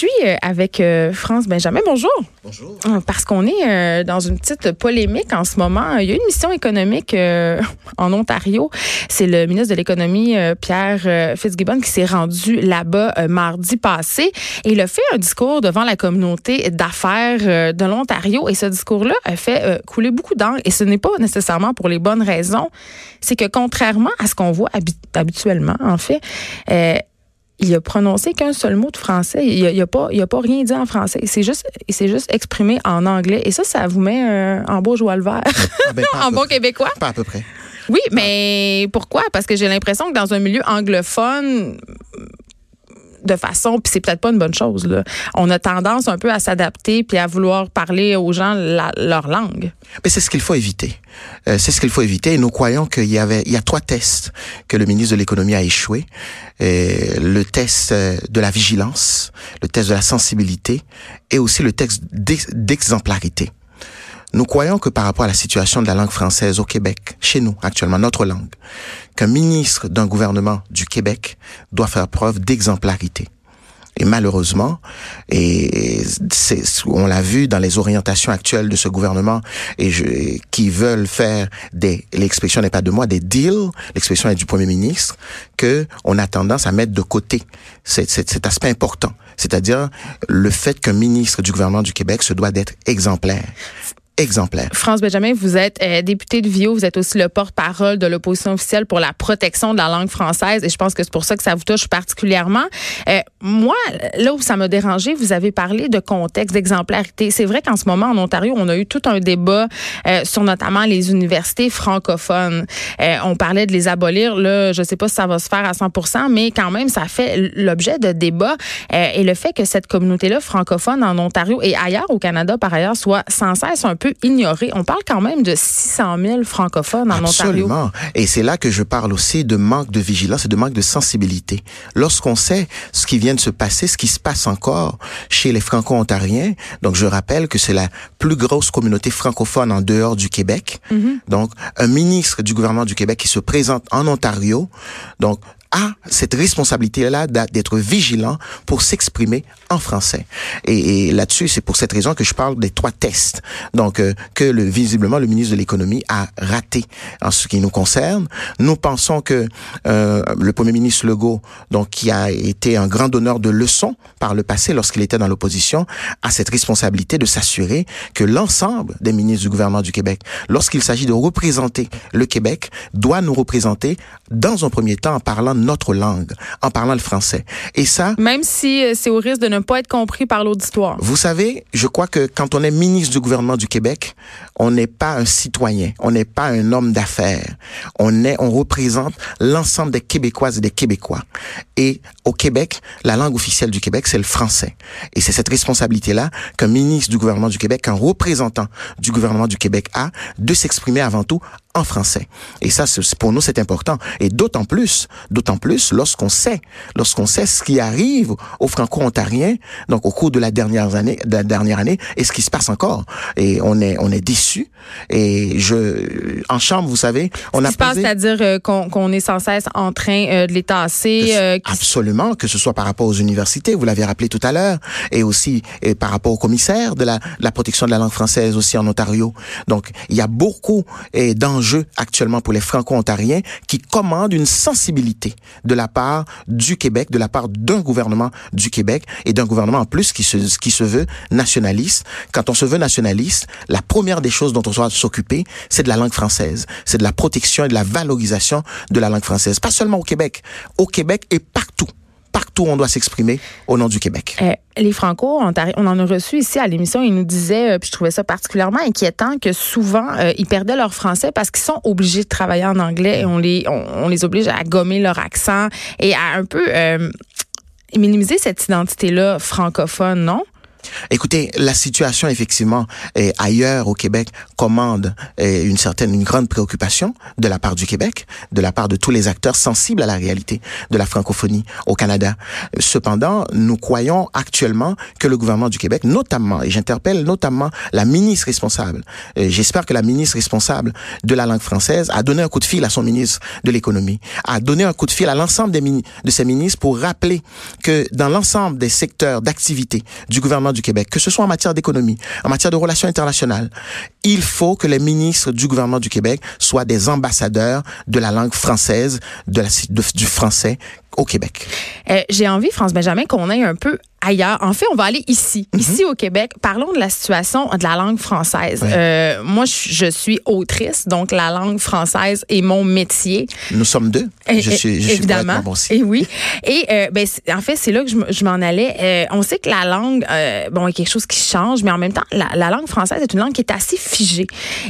suis euh, avec euh, France Benjamin. Bonjour. Bonjour. Euh, Parce qu'on est dans une petite polémique en ce moment. Il y a une mission économique en Ontario. C'est le ministre de l'Économie, Pierre Fitzgibbon, qui s'est rendu là-bas mardi passé. Et il a fait un discours devant la communauté d'affaires de l'Ontario. Et ce discours-là a fait couler beaucoup d'encre. Et ce n'est pas nécessairement pour les bonnes raisons. C'est que contrairement à ce qu'on voit habituellement, en fait, il a prononcé qu'un seul mot de français. Il n'a a pas, il a pas rien dit en français. Il s'est juste, il s'est juste exprimé en anglais. Et ça, ça vous met euh, en beau joie le vert. Ah ben, en bon québécois. Pas à peu près. Oui, mais pourquoi? Parce que j'ai l'impression que dans un milieu anglophone, de façon, puis c'est peut-être pas une bonne chose. Là. On a tendance un peu à s'adapter puis à vouloir parler aux gens leur langue. Mais c'est ce qu'il faut éviter. Euh, c'est ce qu'il faut éviter. Et nous croyons qu'il y avait, il y a trois tests que le ministre de l'économie a échoué. Et le test euh, de la vigilance, le test de la sensibilité et aussi le test d'exemplarité. Nous croyons que par rapport à la situation de la langue française au Québec, chez nous actuellement, notre langue, qu'un ministre d'un gouvernement du Québec doit faire preuve d'exemplarité. Et malheureusement, et on l'a vu dans les orientations actuelles de ce gouvernement, et je, qui veulent faire des, l'expression n'est pas de moi, des deals, l'expression est du premier ministre, que on a tendance à mettre de côté cet aspect important, c'est-à-dire le fait qu'un ministre du gouvernement du Québec se doit d'être exemplaire France Benjamin, vous êtes euh, député de Vio, vous êtes aussi le porte-parole de l'opposition officielle pour la protection de la langue française. Et je pense que c'est pour ça que ça vous touche particulièrement. Euh, moi, là où ça m'a dérangé, vous avez parlé de contexte, d'exemplarité. C'est vrai qu'en ce moment, en Ontario, on a eu tout un débat euh, sur notamment les universités francophones. on parlait de les abolir. Là, je sais pas si ça va se faire à 100 mais quand même, ça fait l'objet de débats. et le fait que cette communauté-là francophone en Ontario et ailleurs au Canada, par ailleurs, soit sans cesse un peu ignoré. On parle quand même de 600 000 francophones en Ontario. Absolument. Et c'est là que je parle aussi de manque de vigilance et de manque de sensibilité. Lorsqu'on sait ce qui vient de se passer, ce qui se passe encore chez les franco-ontariens, donc je rappelle que c'est la plus grosse communauté francophone en dehors du Québec. Mm-hmm. Donc, un ministre du gouvernement du Québec qui se présente en Ontario, donc a cette responsabilité-là d'être vigilant pour s'exprimer en français. Et, là-dessus, c'est pour cette raison que je parle des trois tests. Donc, euh, que le, visiblement le ministre de l'économie a raté en ce qui nous concerne. Nous pensons que euh, le premier ministre Legault, donc qui a été un grand donneur de leçons par le passé lorsqu'il était dans l'opposition, a cette responsabilité de s'assurer que l'ensemble des ministres du gouvernement du Québec, lorsqu'il s'agit de représenter le Québec, doit nous représenter dans un premier temps en parlant notre langue, en parlant le français. Et ça... Même si euh, c'est au risque de ne pas être compris par l'auditoire. Vous savez, je crois que quand on est ministre du gouvernement du Québec, on n'est pas un citoyen, on n'est pas un homme d'affaires. On est, on représente l'ensemble des Québécoises et des Québécois. Et au Québec, la langue officielle du Québec, c'est le français. Et c'est cette responsabilité-là qu'un ministre du gouvernement du Québec, qu'un représentant du gouvernement du Québec a de s'exprimer avant tout en français. Et ça, pour nous, c'est important. Et d'autant plus, d'autant plus lorsqu'on sait, lorsqu'on sait ce qui arrive aux Franco-Ontariens, donc au cours de la dernière année, de la dernière année, et ce qui se passe encore. Et on est, on est déçus. Et je, en chambre, vous savez, on ce a. Qui se passe, c'est-à-dire euh, qu'on est sans cesse en train euh, de les tasser. Euh, absolument, que ce soit par rapport aux universités, vous l'avez rappelé tout à l'heure, et aussi et par rapport au commissaire de la, de la protection de la langue française aussi en Ontario. Donc, il y a beaucoup et dans jeu actuellement pour les Franco-Ontariens qui commandent une sensibilité de la part du Québec, de la part d'un gouvernement du Québec et d'un gouvernement en plus qui se, qui se veut nationaliste. Quand on se veut nationaliste, la première des choses dont on doit s'occuper, c'est de la langue française. C'est de la protection et de la valorisation de la langue française. Pas seulement au Québec, au Québec et partout partout on doit s'exprimer au nom du Québec. Euh, les Franco, on, en a reçu ici à l'émission, ils nous disaient, euh, puis je trouvais ça particulièrement inquiétant, que souvent, euh, ils perdaient leur français parce qu'ils sont obligés de travailler en anglais et on les, on, les oblige à gommer leur accent et à un peu minimiser cette identité-là francophone, non? Écoutez, la situation effectivement est ailleurs au Québec commande une certaine, une grande préoccupation de la part du Québec, de la part de tous les acteurs sensibles à la réalité de la francophonie au Canada. Cependant, nous croyons actuellement que le gouvernement du Québec, notamment, et j'interpelle notamment la ministre responsable, j'espère que la ministre responsable de la langue française a donné un coup de fil à son ministre de l'économie, a donné un coup de fil à l'ensemble de ses ministres pour rappeler que dans l'ensemble des secteurs d'activité du gouvernement du Québec, que ce soit en matière d'économie, en matière de relations internationales, il faut que les ministres du gouvernement du Québec soient des ambassadeurs de la langue française, de la, du français au Québec. Euh, J'ai envie, France Benjamin, qu'on aille un peu ailleurs. En fait, on va aller ici, mhm. ici au Québec. Parlons de la situation de la langue française. Euh, moi, je suis autrice, donc la langue française est mon métier. Nous sommes deux. Je suis, je évidemment. Suis et oui. Et euh, ben, en fait, c'est là que je, m'en allais. Euh, on sait que la langue, bon, est quelque chose qui change, mais en même temps, la, la, langue française est une langue qui est assez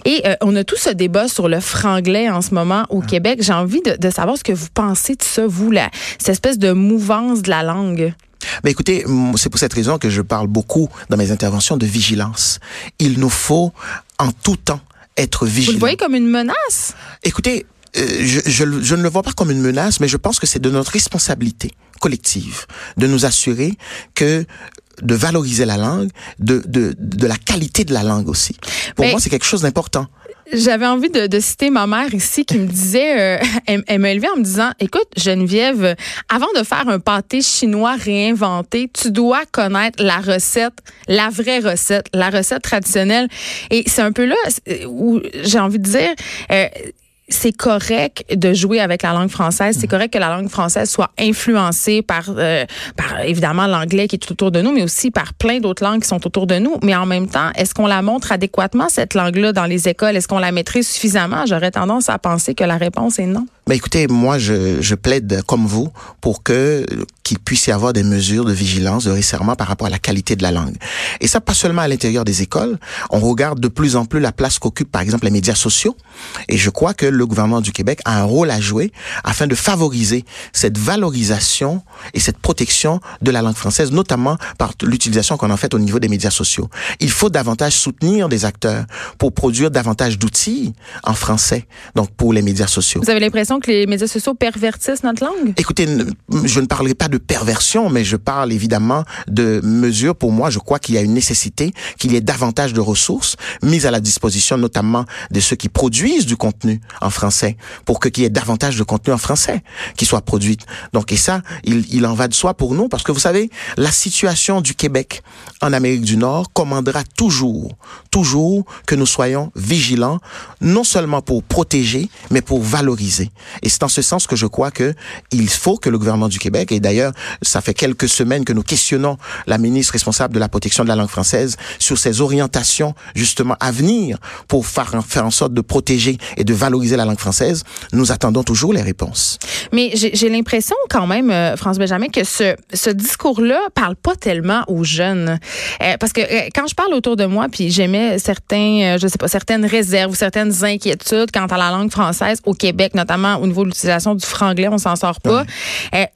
Et euh, on a tout ce débat sur le franglais en ce moment au Québec. J'ai envie de, de, savoir ce que vous pensez de ça, vous, la, cette espèce de mouvance de la langue. Mais écoutez, c'est pour cette raison que je parle beaucoup dans mes interventions de vigilance. Il nous faut en tout temps être vigilants. Vous le voyez comme une menace? Écoutez, euh, je, je, je, ne le vois pas comme une menace, mais je pense que c'est de notre responsabilité collective de nous assurer que de valoriser la langue, de, de, de la qualité de la langue aussi. Pour moi, c'est quelque chose d'important. J'avais envie de, de, citer ma mère ici qui me disait, euh, elle, m'a élevée en me disant, écoute Geneviève, avant de faire un pâté chinois réinventé, tu dois connaître la recette, la vraie recette, la recette traditionnelle. Et c'est un peu là où j'ai envie de dire, euh, c'est correct de jouer avec la langue française. C'est mm. correct que la langue française soit influencée par, euh, par évidemment l'anglais qui est tout autour de nous, mais aussi par plein d'autres langues qui sont autour de nous. Mais en même temps, est-ce qu'on la montre adéquatement, cette langue-là, dans les écoles? Est-ce qu'on la maîtrise suffisamment? J'aurais tendance à penser que la réponse est non. Mais écoutez, moi, je, je plaide comme vous pour que qu'il puisse y avoir des mesures de vigilance, de resserrement par rapport à la qualité de la langue. Et ça, pas seulement à l'intérieur des écoles. On regarde de plus en plus la place qu'occupent, par exemple, les médias sociaux. Et je crois que le gouvernement du Québec a un rôle à jouer afin de favoriser cette valorisation et cette protection de la langue française, notamment par l'utilisation qu'on en fait au niveau des médias sociaux. Il faut davantage soutenir des acteurs pour produire davantage d'outils en français, donc pour les médias sociaux. Vous avez l'impression que les médias sociaux pervertissent notre langue? Écoutez, je ne parlerai pas de perversion, mais je parle évidemment de mesures. Pour moi, je crois qu'il y a une nécessité qu'il y ait davantage de ressources mises à la disposition, notamment de ceux qui produisent du contenu en français, pour que qu'il y ait davantage de contenu en français qui soit produit. Donc, et ça, il, il en va de soi pour nous, parce que vous savez, la situation du Québec en Amérique du Nord commandera toujours, toujours que nous soyons vigilants, non seulement pour protéger, mais pour valoriser. Et c'est en ce sens que je crois que il faut que le gouvernement du Québec, et d'ailleurs, ça fait quelques semaines que nous questionnons la ministre responsable de la protection de la langue française sur ses orientations justement à venir pour faire, faire en sorte de protéger et de valoriser la langue française. Nous attendons toujours les réponses. Mais j'ai l'impression quand même, euh, France Benjamin, que ce, ce discours-là parle pas tellement aux jeunes. Euh, parce que euh, quand je parle autour de moi, puis j'aimais certains, je sais pas, certaines réserves ou certaines inquiétudes quant à la langue française au Québec, notamment au niveau de l'utilisation du franglais, on s'en sort pas.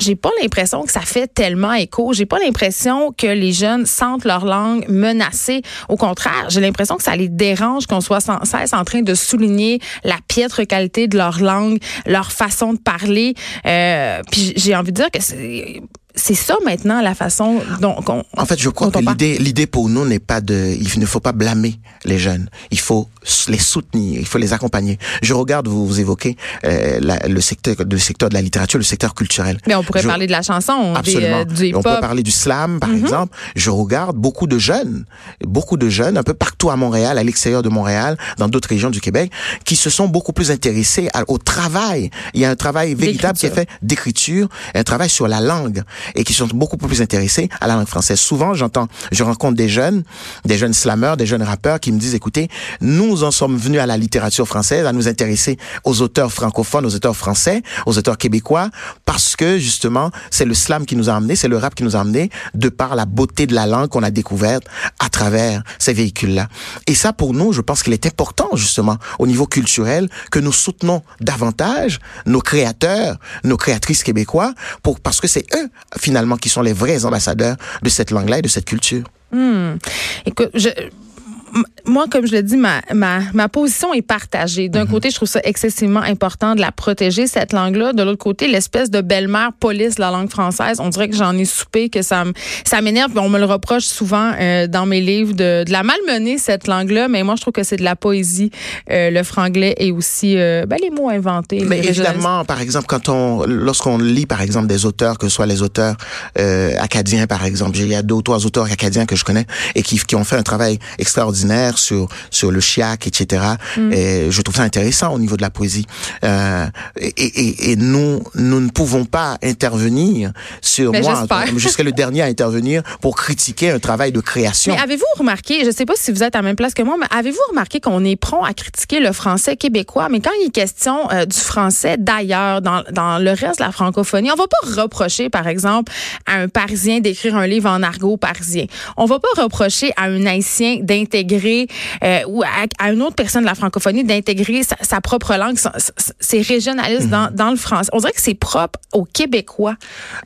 j'ai pas l'impression que ça fait tellement écho. J'ai pas l'impression que les jeunes sentent leur langue menacée. Au contraire, j'ai l'impression que ça les dérange qu'on soit sans cesse en train de souligner la piètre qualité de leur langue, leur façon de parler. Euh, puis j'ai envie de dire que c'est c'est ça maintenant la façon dont on, En fait, je crois que l'idée l'idée pour nous n'est pas de il ne faut pas blâmer les jeunes. Il faut les soutenir, il faut les accompagner. Je regarde vous, vous évoquez euh, la, le secteur le secteur de la littérature, le secteur culturel. Mais on pourrait parler de la chanson, absolument. Des, euh, on peut parler du slam par mm-hmm. exemple. Je regarde beaucoup de jeunes, beaucoup de jeunes un peu partout à Montréal, à l'extérieur de Montréal, dans d'autres régions du Québec qui se sont beaucoup plus intéressés au travail. Il y a un travail véritable qui est fait d'écriture, un travail sur la langue et qui sont beaucoup plus intéressés à la langue française. Souvent, j'entends, je rencontre des jeunes, des jeunes slameurs, des jeunes rappeurs qui me disent, écoutez, nous en sommes venus à la littérature française, à nous intéresser aux auteurs francophones, aux auteurs français, aux auteurs québécois, parce que justement, c'est le slam qui nous a amené, c'est le rap qui nous a amené, de par la beauté de la langue qu'on a découverte à travers ces véhicules-là. Et ça, pour nous, je pense qu'il est important, justement, au niveau culturel, que nous soutenons davantage nos créateurs, nos créatrices québécois, parce que c'est eux, finalement, qui sont les vrais ambassadeurs de cette langue-là et de cette culture. Écoute, je, moi, comme je le dis, ma, ma, ma position est partagée. D'un mhm. côté, je trouve ça excessivement important de la protéger, cette langue-là. De l'autre côté, l'espèce de belle-mère police de la langue française, on dirait que j'en ai soupé, que ça, ça m'énerve. On me le reproche souvent euh, dans mes livres de, de la malmener, cette langue-là. Mais moi, je trouve que c'est de la poésie, euh, le franglais et aussi euh, ben, les mots inventés. Mais évidemment, par exemple, quand on, lorsqu'on lit, par exemple, des auteurs, que ce soit les auteurs acadiens, par exemple, il y a deux ou trois auteurs acadiens que je connais et qui, qui ont fait un travail extraordinaire sur sur le chiac, etc. Mm. Et je trouve ça intéressant au niveau de la poésie. Euh, et, et, et, nous nous ne pouvons pas intervenir sur Mais moi. Je serai le dernier à intervenir pour critiquer un travail de création. Mais avez-vous remarqué, je ne sais pas si vous êtes à la même place que moi, mais avez-vous remarqué qu'on est prompt à critiquer le français québécois, mais quand il est question euh, du français d'ailleurs, dans, dans le reste de la francophonie, on va pas reprocher, par exemple, à un Parisien d'écrire un livre en argot parisien. On va pas reprocher à un Haïtien d'intégrer euh, ou à, une autre personne de la francophonie d'intégrer sa, propre langue, c'est régionaliste dans, mhm. dans, le français. On dirait que c'est propre aux Québécois.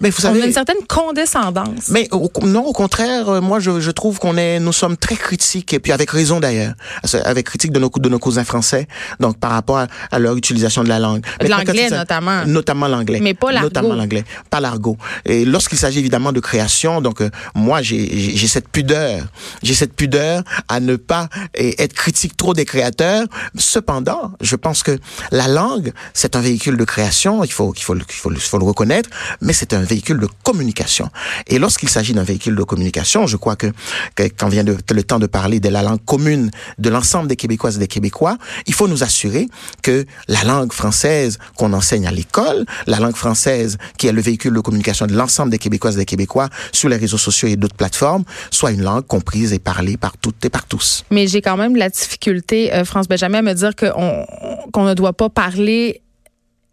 Mais vous savez, on a une certaine condescendance. Mais non, au contraire, euh, moi je, je trouve qu'on est, nous sommes très critiques et puis avec raison d'ailleurs, avec critique de nos de nos cousins français, donc par rapport à, leur utilisation de la langue. L'anglais notamment. Notamment l'anglais. Mais pas l'argot. Notamment l'anglais, pas l'argot. Et lorsqu'il s'agit évidemment de création, donc euh, moi j'ai cette pudeur, j'ai cette pudeur à ne pas et être critique trop des créateurs. Cependant, je pense que la langue, c'est un véhicule de création, il faut, le reconnaître, mais c'est un véhicule de communication. Et lorsqu'il s'agit d'un véhicule de communication, je crois que, quand vient le temps de parler de la langue commune de l'ensemble des Québécoises et des Québécois, il faut nous assurer que la langue française qu'on enseigne à l'école, la langue française qui est le véhicule de communication de l'ensemble des Québécoises et des Québécois sur les réseaux sociaux et d'autres plateformes, soit une langue comprise et parlée par toutes et par Mais j'ai quand même la difficulté, euh, France Benjamin, à me dire qu'on qu'on ne doit pas parler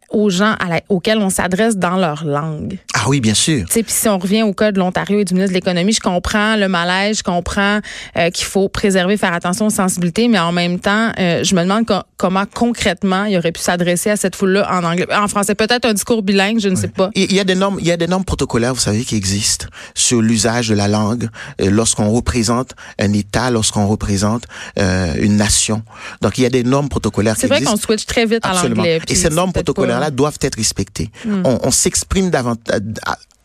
aux gens auxquels on s'adresse dans leur langue. Ah oui, bien sûr. Puis si on revient au cas de l'Ontario et du ministre de l'Économie, je comprends le malaise, je comprends euh, qu'il faut préserver, faire attention aux sensibilités, mais en même temps, euh, je me demande comment concrètement il aurait pu s'adresser à cette foule-là en anglais, en français. Peut-être un discours bilingue, je ne sais pas. Il y a des normes, il y a des normes protocolaires, vous savez, qui existent sur l'usage de la langue euh, lorsqu'on représente un État, lorsqu'on représente une nation. Donc il y a des normes protocolaires. C'est vrai qu'on switch très vite à l'anglais. Et ces normes protocolaires doivent être respectés. Hmm. On, on s'exprime davantage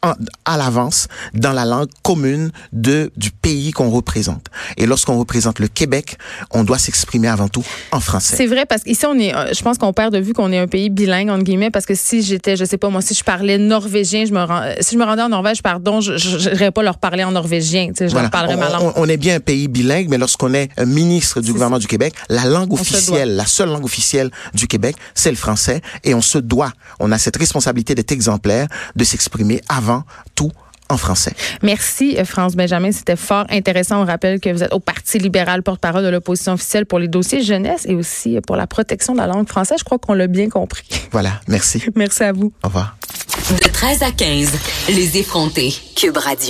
à l'avance dans la langue commune de du pays qu'on représente. Et lorsqu'on représente le Québec, on doit s'exprimer avant tout en français. C'est vrai parce qu'ici on est euh, je pense qu'on perd de vue qu'on est un pays bilingue entre guillemets parce que si j'étais je sais pas moi si je parlais norvégien, je me rend, si je me rendais en Norvège pardon, je n'irais pas leur parler en norvégien, tu sais, je leur parlerais ma langue. On, est bien un pays bilingue mais lorsqu'on est un ministre du gouvernement du Québec, la langue officielle, la seule langue officielle du Québec, c'est le français et on se doit, on a cette responsabilité d'être exemplaire, de s'exprimer avant tout en français. Merci, euh, France Benjamin. C'était fort intéressant. On rappelle que vous êtes au Parti libéral, porte-parole de l'opposition officielle pour les dossiers jeunesse et aussi pour la protection de la langue française. Je crois qu'on l'a bien compris. Voilà. Merci. Merci à vous. Au revoir. De 13 à 15, les effrontés. Cube Radio.